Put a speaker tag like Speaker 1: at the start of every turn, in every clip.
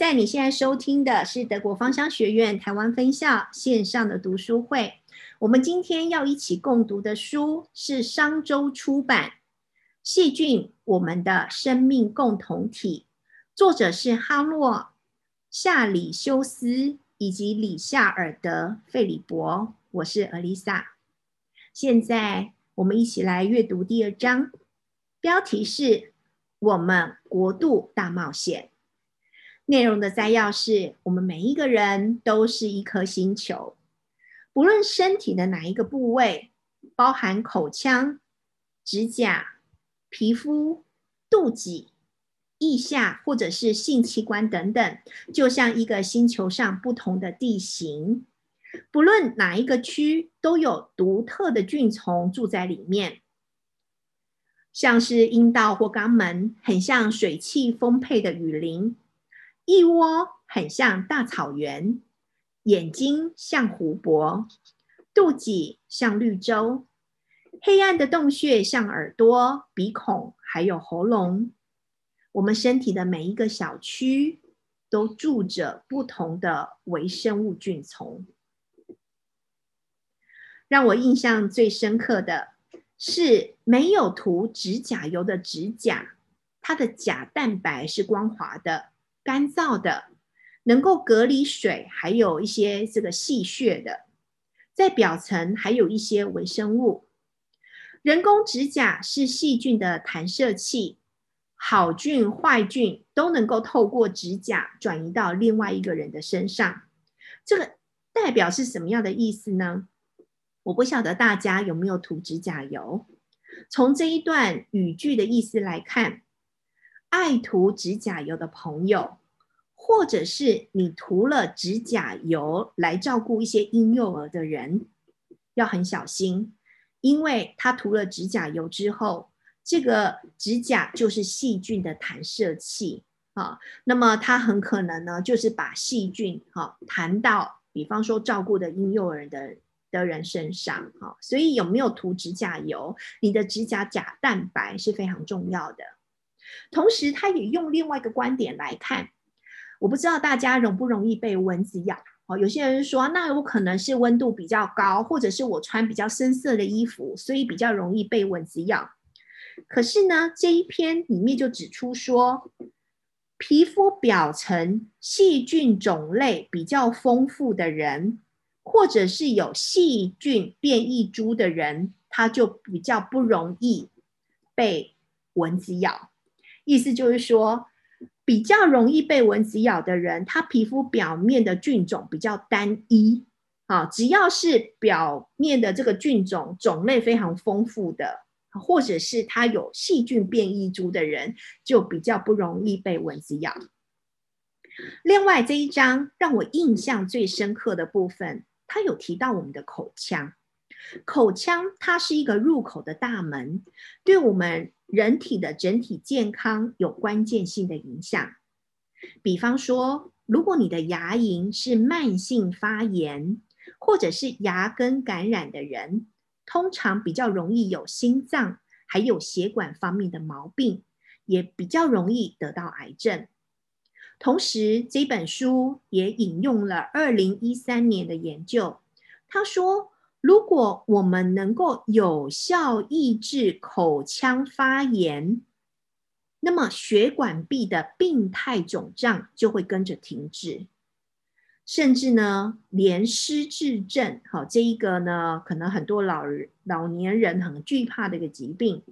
Speaker 1: 在你现在收听的是德国芳香学院台湾分校线上的读书会。我们今天要一起共读的书是商周出版《细菌：我们的生命共同体》，作者是哈洛、夏里修斯以及里夏尔德·费里伯。我是尔丽萨。现在我们一起来阅读第二章，标题是“我们国度大冒险”。内容的摘要是：我们每一个人都是一颗星球，不论身体的哪一个部位，包含口腔、指甲、皮肤、肚脐、腋下或者是性器官等等，就像一个星球上不同的地形，不论哪一个区，都有独特的菌丛住在里面。像是阴道或肛门，很像水汽丰沛的雨林。一窝很像大草原，眼睛像湖泊，肚脐像绿洲，黑暗的洞穴像耳朵、鼻孔，还有喉咙。我们身体的每一个小区都住着不同的微生物菌丛。让我印象最深刻的是，没有涂指甲油的指甲，它的甲蛋白是光滑的。干燥的，能够隔离水，还有一些这个细屑的，在表层还有一些微生物。人工指甲是细菌的弹射器，好菌坏菌都能够透过指甲转移到另外一个人的身上。这个代表是什么样的意思呢？我不晓得大家有没有涂指甲油。从这一段语句的意思来看，爱涂指甲油的朋友。或者是你涂了指甲油来照顾一些婴幼儿的人，要很小心，因为他涂了指甲油之后，这个指甲就是细菌的弹射器啊，那么它很可能呢，就是把细菌哈弹到，比方说照顾的婴幼儿的的人身上哈，所以有没有涂指甲油，你的指甲甲蛋白是非常重要的。同时，他也用另外一个观点来看。我不知道大家容不容易被蚊子咬哦。有些人说，那有可能是温度比较高，或者是我穿比较深色的衣服，所以比较容易被蚊子咬。可是呢，这一篇里面就指出说，皮肤表层细菌种类比较丰富的人，或者是有细菌变异株的人，他就比较不容易被蚊子咬。意思就是说。比较容易被蚊子咬的人，他皮肤表面的菌种比较单一，啊，只要是表面的这个菌种种类非常丰富的，或者是他有细菌变异株的人，就比较不容易被蚊子咬。另外这一章让我印象最深刻的部分，他有提到我们的口腔，口腔它是一个入口的大门，对我们。人体的整体健康有关键性的影响。比方说，如果你的牙龈是慢性发炎，或者是牙根感染的人，通常比较容易有心脏还有血管方面的毛病，也比较容易得到癌症。同时，这本书也引用了二零一三年的研究，他说。如果我们能够有效抑制口腔发炎，那么血管壁的病态肿胀就会跟着停止，甚至呢，连失智症，好这一个呢，可能很多老人、老年人很惧怕的一个疾病，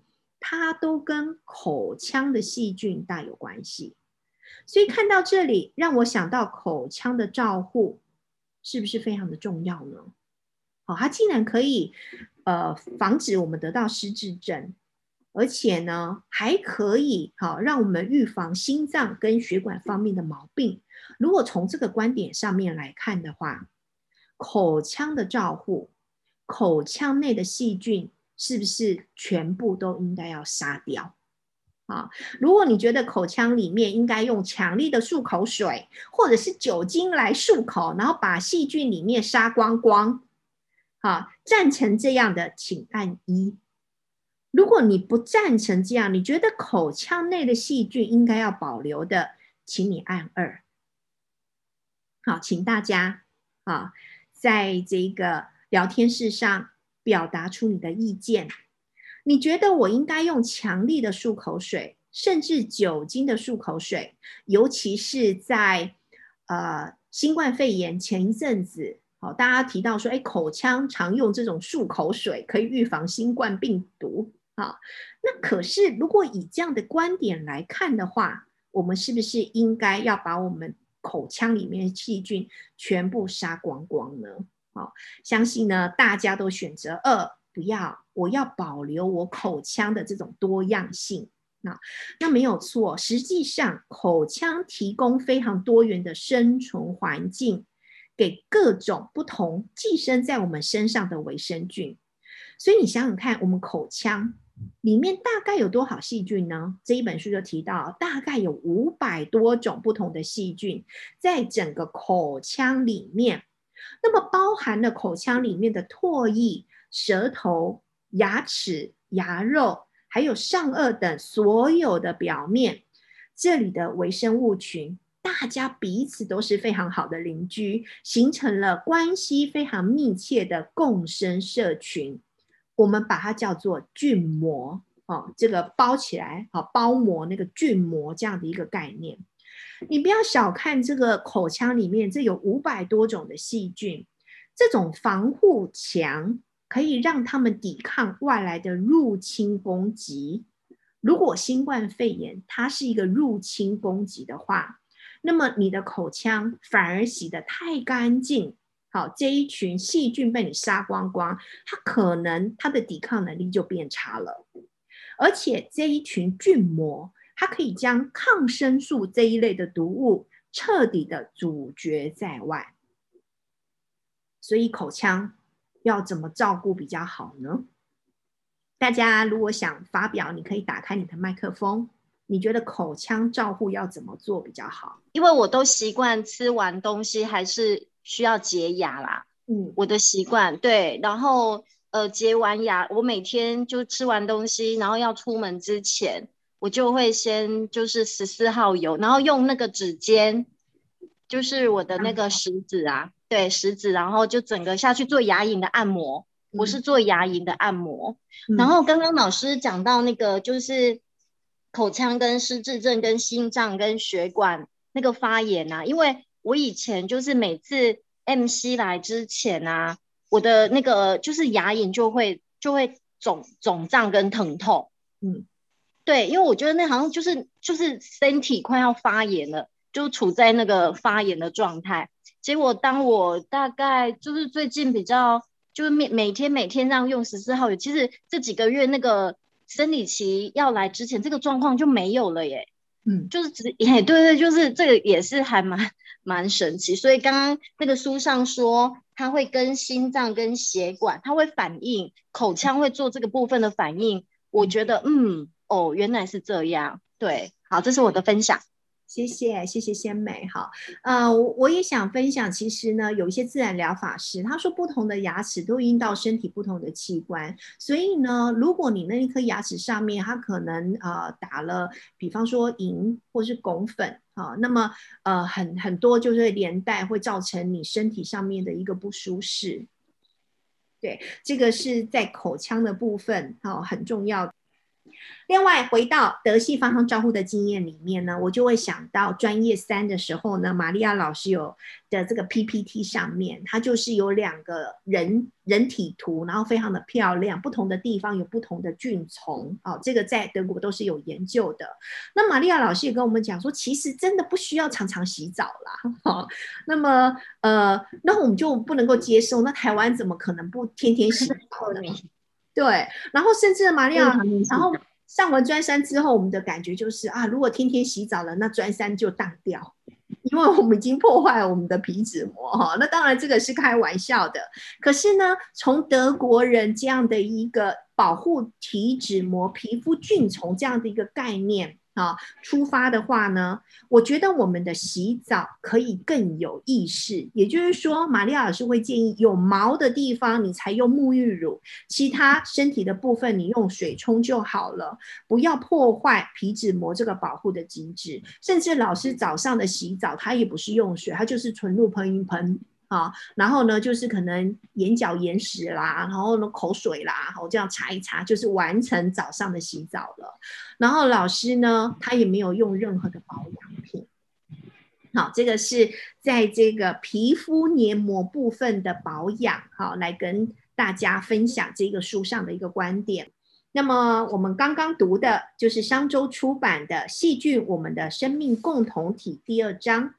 Speaker 1: 它都跟口腔的细菌大有关系。所以看到这里，让我想到口腔的照护是不是非常的重要呢？哦，它竟然可以，呃，防止我们得到失智症，而且呢，还可以好让我们预防心脏跟血管方面的毛病。如果从这个观点上面来看的话，口腔的照护，口腔内的细菌是不是全部都应该要杀掉？啊，如果你觉得口腔里面应该用强力的漱口水或者是酒精来漱口，然后把细菌里面杀光光。好，赞成这样的，请按一。如果你不赞成这样，你觉得口腔内的细菌应该要保留的，请你按二。好，请大家啊，在这个聊天室上表达出你的意见。你觉得我应该用强力的漱口水，甚至酒精的漱口水，尤其是在呃新冠肺炎前一阵子，好，大家提到说，哎，口腔常用这种漱口水可以预防新冠病毒啊。那可是，如果以这样的观点来看的话，我们是不是应该要把我们口腔里面的细菌全部杀光光呢？好，相信呢大家都选择二，不要，我要保留我口腔的这种多样性。那那没有错，实际上口腔提供非常多元的生存环境，给各种不同寄生在我们身上的微生菌。所以你想想看，我们口腔。里面大概有多少细菌呢？这一本书就提到，大概有五百多种不同的细菌在整个口腔里面。那么包含了口腔里面的唾液、舌头、牙齿、牙肉，还有上颚等所有的表面，这里的微生物群，大家彼此都是非常好的邻居，形成了关系非常密切的共生社群。我们把它叫做菌膜哦，这个包起来好包膜那个菌膜这样的一个概念，你不要小看这个口腔里面，这有五百多种的细菌，这种防护墙可以让他们抵抗外来的入侵攻击。如果新冠肺炎它是一个入侵攻击的话，那么你的口腔反而洗得太干净。好，这一群细菌被你杀光光，它可能它的抵抗能力就变差了，而且这一群菌膜，它可以将抗生素这一类的毒物彻底的阻绝在外。所以口腔要怎么照顾比较好呢？大家如果想发表，你可以打开你的麦克风。你觉得口腔照护要怎么做比较好？
Speaker 2: 因为我都习惯吃完东西还是。需要洁牙啦，嗯，我的习惯对，然后呃，洁完牙，我每天就吃完东西，然后要出门之前，我就会先就是十四号油，然后用那个指尖，就是我的那个食指啊，对，食指，然后就整个下去做牙龈的按摩，我是做牙龈的按摩。然后刚刚老师讲到那个就是口腔跟失智症跟心脏跟血管那个发炎啊，因为。我以前就是每次 MC 来之前啊，我的那个就是牙龈就会就会肿肿胀跟疼痛，嗯，对，因为我觉得那好像就是就是身体快要发炎了，就处在那个发炎的状态。结果当我大概就是最近比较就是每每天每天这样用十四号油，其实这几个月那个生理期要来之前，这个状况就没有了耶。嗯，就是只 哎，对对，就是这个也是还蛮蛮神奇。所以刚刚那个书上说，它会跟心脏跟血管，它会反应，口腔会做这个部分的反应。我觉得，嗯，哦，原来是这样。对，好，这是我的分享。
Speaker 1: 谢谢，谢谢鲜美哈。呃，我我也想分享，其实呢，有一些自然疗法师他说，不同的牙齿都应到身体不同的器官，所以呢，如果你那一颗牙齿上面它可能呃打了，比方说银或是汞粉啊，那么呃很很多就是连带会造成你身体上面的一个不舒适。对，这个是在口腔的部分哦，很重要。另外，回到德系芳香照护的经验里面呢，我就会想到专业三的时候呢，玛利亚老师有的这个 PPT 上面，它就是有两个人人体图，然后非常的漂亮，不同的地方有不同的菌丛哦，这个在德国都是有研究的。那玛利亚老师也跟我们讲说，其实真的不需要常常洗澡啦。好，那么呃，那我们就不能够接受，那台湾怎么可能不天天洗澡呢？对，然后甚至玛利亚，然后。上完专三之后，我们的感觉就是啊，如果天天洗澡了，那专三就荡掉，因为我们已经破坏了我们的皮脂膜哈。那当然这个是开玩笑的，可是呢，从德国人这样的一个保护体脂膜、皮肤菌丛这样的一个概念啊，出发的话呢，我觉得我们的洗澡可以更有意识。也就是说，玛丽老师会建议，有毛的地方你才用沐浴乳，其他身体的部分你用水冲就好了，不要破坏皮脂膜这个保护的机制。甚至老师早上的洗澡，他也不是用水，他就是纯露喷一喷。啊，然后呢，就是可能眼角眼屎啦，然后呢口水啦，我这样擦一擦，就是完成早上的洗澡了。然后老师呢，他也没有用任何的保养品。好，这个是在这个皮肤黏膜部分的保养，好，来跟大家分享这个书上的一个观点。那么我们刚刚读的就是商周出版的《细菌：我们的生命共同体》第二章。